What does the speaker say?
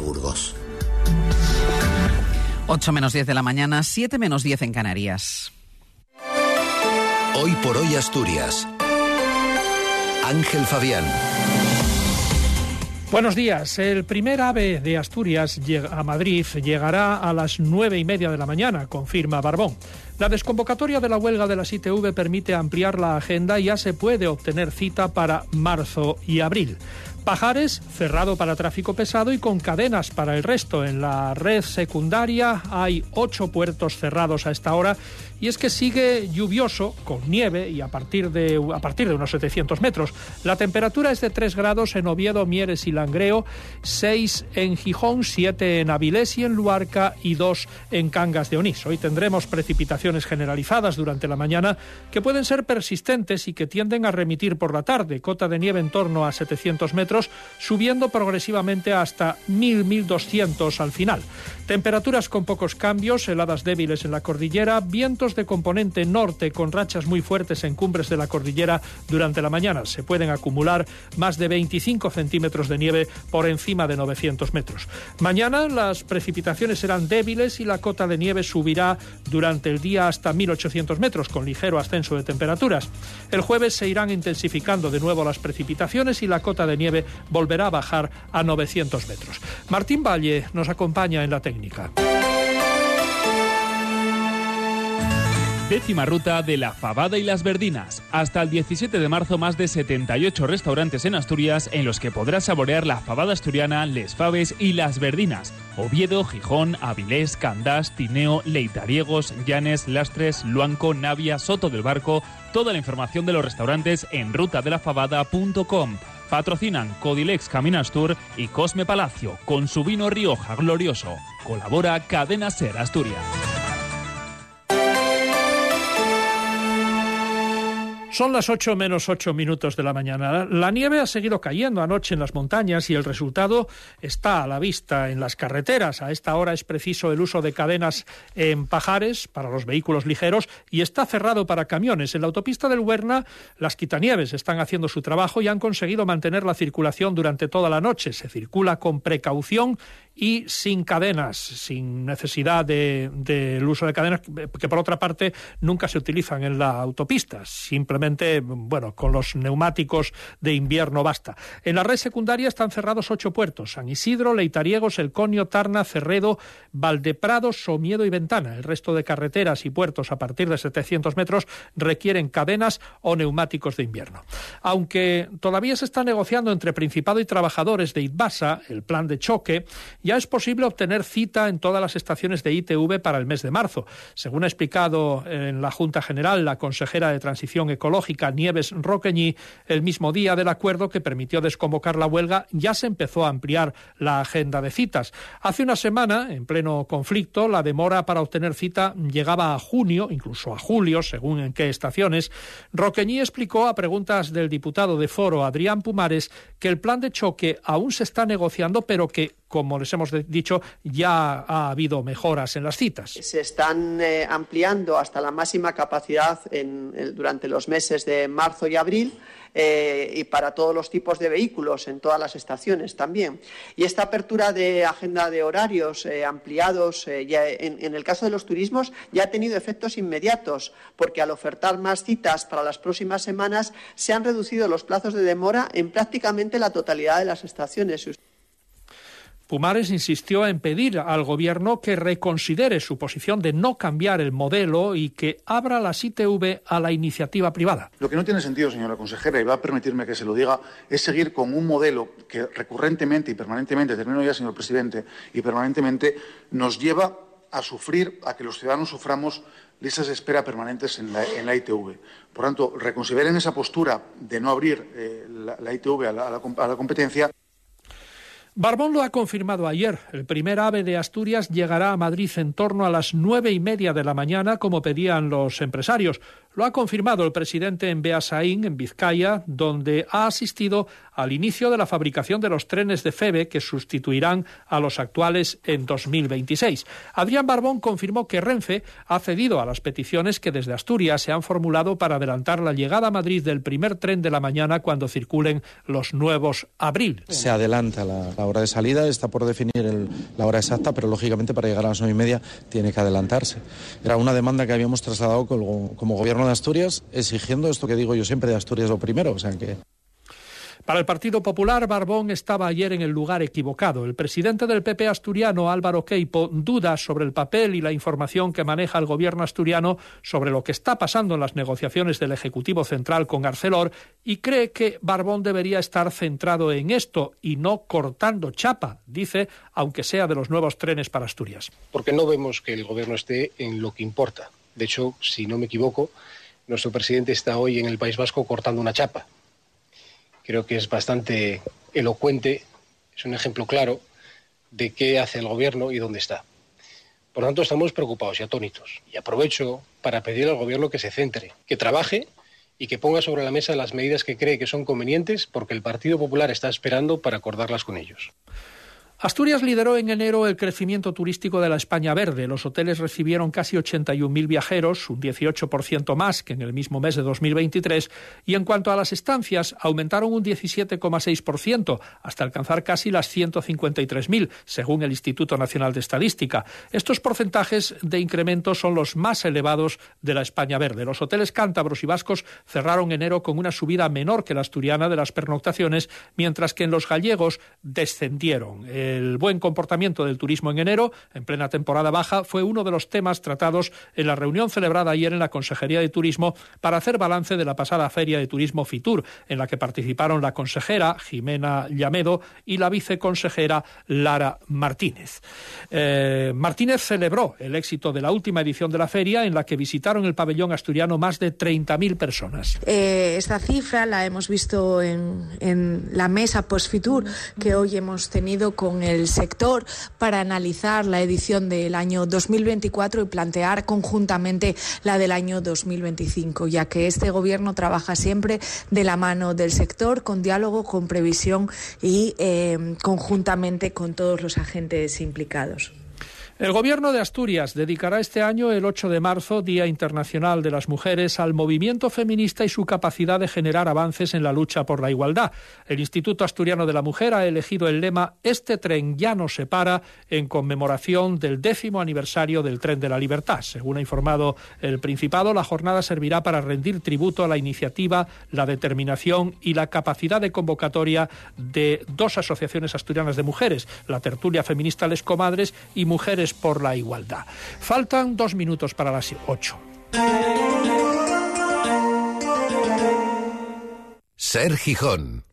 Burgos. 8 menos 10 de la mañana, 7 menos 10 en Canarias. Hoy por hoy Asturias. Ángel Fabián. Buenos días. El primer ave de Asturias a Madrid llegará a las nueve y media de la mañana, confirma Barbón. La desconvocatoria de la huelga de las ITV permite ampliar la agenda y ya se puede obtener cita para marzo y abril. Pajares cerrado para tráfico pesado y con cadenas para el resto. En la red secundaria hay ocho puertos cerrados a esta hora y es que sigue lluvioso, con nieve y a partir de, a partir de unos 700 metros. La temperatura es de 3 grados en Oviedo, Mieres y Langreo, 6 en Gijón, 7 en Avilés y en Luarca y 2 en Cangas de Onís. Hoy tendremos precipitaciones generalizadas durante la mañana que pueden ser persistentes y que tienden a remitir por la tarde. Cota de nieve en torno a 700 metros, subiendo progresivamente hasta 1000-1200 al final. Temperaturas con pocos cambios, heladas débiles en la cordillera, vientos de componente norte con rachas muy fuertes en cumbres de la cordillera durante la mañana. Se pueden acumular más de 25 centímetros de nieve por encima de 900 metros. Mañana las precipitaciones serán débiles y la cota de nieve subirá durante el día hasta 1800 metros con ligero ascenso de temperaturas. El jueves se irán intensificando de nuevo las precipitaciones y la cota de nieve volverá a bajar a 900 metros. Martín Valle nos acompaña en la técnica. Décima ruta de la Fabada y las Verdinas. Hasta el 17 de marzo, más de 78 restaurantes en Asturias en los que podrás saborear la fabada asturiana, les faves y las verdinas. Oviedo, Gijón, Avilés, Candás, Tineo, Leitariegos, Llanes, Lastres, Luanco, Navia, Soto del Barco. Toda la información de los restaurantes en rutadelafabada.com. Patrocinan Codilex Caminas Tour y Cosme Palacio con su vino Rioja Glorioso. Colabora Cadena Ser Asturias. Son las 8 menos 8 minutos de la mañana. La nieve ha seguido cayendo anoche en las montañas y el resultado está a la vista en las carreteras. A esta hora es preciso el uso de cadenas en pajares para los vehículos ligeros y está cerrado para camiones. En la autopista del Huerna, las quitanieves están haciendo su trabajo y han conseguido mantener la circulación durante toda la noche. Se circula con precaución y sin cadenas, sin necesidad del de, uso de cadenas, que por otra parte nunca se utilizan en la autopista. Simplemente, bueno, con los neumáticos de invierno basta. En la red secundaria están cerrados ocho puertos: San Isidro, Leitariegos, El Conio, Tarna, Cerredo, Valdeprado, Somiedo y Ventana. El resto de carreteras y puertos a partir de 700 metros requieren cadenas o neumáticos de invierno. Aunque todavía se está negociando entre Principado y trabajadores de ITBASA el plan de choque, ya es posible obtener cita en todas las estaciones de ITV para el mes de marzo. Según ha explicado en la Junta General la consejera de Transición Ecológica Nieves Roqueñi, el mismo día del acuerdo que permitió desconvocar la huelga ya se empezó a ampliar la agenda de citas. Hace una semana, en pleno conflicto, la demora para obtener cita llegaba a junio, incluso a julio, según en qué estaciones. Roqueñi explicó a preguntas del diputado de Foro, Adrián Pumares, que el plan de choque aún se está negociando, pero que como les hemos dicho, ya ha habido mejoras en las citas. Se están eh, ampliando hasta la máxima capacidad durante los meses de marzo y abril. Eh, y para todos los tipos de vehículos en todas las estaciones también. Y esta apertura de agenda de horarios eh, ampliados en, el caso de los turismos ya ha tenido efectos inmediatos porque al ofertar más citas para las próximas semanas se han reducido los plazos de demora en prácticamente la totalidad de las estaciones. Pumares insistió en pedir al Gobierno que reconsidere su posición de no cambiar el modelo y que abra las ITV a la iniciativa privada. Lo que no tiene sentido, señora consejera, y va a permitirme que se lo diga, es seguir con un modelo que recurrentemente y permanentemente, termino ya, señor presidente, y permanentemente nos lleva a sufrir, a que los ciudadanos suframos listas de espera permanentes en la, ITV. Por tanto, reconsideren esa postura de no abrir eh, la, ITV a la competencia. Barbón lo ha confirmado ayer. El primer ave de Asturias llegará a Madrid en torno a las nueve y media de la mañana, como pedían los empresarios. Lo ha confirmado el presidente en Beasaín, en Vizcaya, donde ha asistido al inicio de la fabricación de los trenes de FEBE que sustituirán a los actuales en 2026. Adrián Barbón confirmó que Renfe ha cedido a las peticiones que desde Asturias se han formulado para adelantar la llegada a Madrid del primer tren de la mañana cuando circulen los nuevos Abril. Se adelanta la, hora de salida, está por definir la hora exacta, pero lógicamente para llegar a las nueve y media tiene que adelantarse. Era una demanda que habíamos trasladado como, como gobierno de Asturias exigiendo esto que digo yo siempre de Asturias lo primero, o sea que para el Partido Popular, Barbón estaba ayer en el lugar equivocado. El presidente del PP asturiano, Álvaro Queipo, duda sobre el papel y la información que maneja el gobierno asturiano sobre lo que está pasando en las negociaciones del Ejecutivo Central con Arcelor y cree que Barbón debería estar centrado en esto y no cortando chapa, dice, aunque sea de los nuevos trenes para Asturias. Porque no vemos que el gobierno esté en lo que importa de hecho, si no me equivoco, nuestro presidente está hoy en el País Vasco cortando una chapa. Creo que es bastante elocuente, es un ejemplo claro de qué hace el gobierno y dónde está. Por lo tanto, estamos preocupados y atónitos. Y aprovecho para pedir al gobierno que se centre, que trabaje y que ponga sobre la mesa las medidas que cree que son convenientes porque el Partido Popular está esperando para acordarlas con ellos. Asturias lideró en enero el crecimiento turístico de la España verde. Los hoteles recibieron casi 81.000 viajeros, un 18% más que en el mismo mes de 2023, y en cuanto a las estancias, aumentaron un 17,6% hasta alcanzar casi las 153.000, según el Instituto Nacional de Estadística. Estos porcentajes de incremento son los más elevados de la España verde. Los hoteles cántabros y vascos cerraron enero con una subida menor que la asturiana de las pernoctaciones, mientras que en los gallegos descendieron el buen comportamiento del turismo en enero, en plena temporada baja, fue uno de los temas tratados en la reunión celebrada ayer en la Consejería de Turismo para hacer balance de la pasada Feria de Turismo Fitur, en la que participaron la consejera Jimena Llamedo y la viceconsejera Lara Martínez. Eh, Martínez celebró el éxito de la última edición de la feria, en la que visitaron el pabellón asturiano más de 30.000 personas. Eh, esta cifra la hemos visto en, la mesa post-Fitur que hoy hemos tenido con el sector para analizar la edición del año 2024 y plantear conjuntamente la del año 2025, ya que este Gobierno trabaja siempre de la mano del sector, con diálogo, con previsión y eh, conjuntamente con todos los agentes implicados. El Gobierno de Asturias dedicará este año, el 8 de marzo, Día Internacional de las Mujeres, al movimiento feminista y su capacidad de generar avances en la lucha por la igualdad. El Instituto Asturiano de la Mujer ha elegido el lema Este tren ya no se para en conmemoración del décimo aniversario del Tren de la Libertad. Según ha informado el Principado, la jornada servirá para rendir tributo a la iniciativa, la determinación y la capacidad de convocatoria de dos asociaciones asturianas de mujeres, la Tertulia Feminista Les Comadres y Mujeres por la Igualdad. Faltan dos minutos para las ocho. Ser Gijón.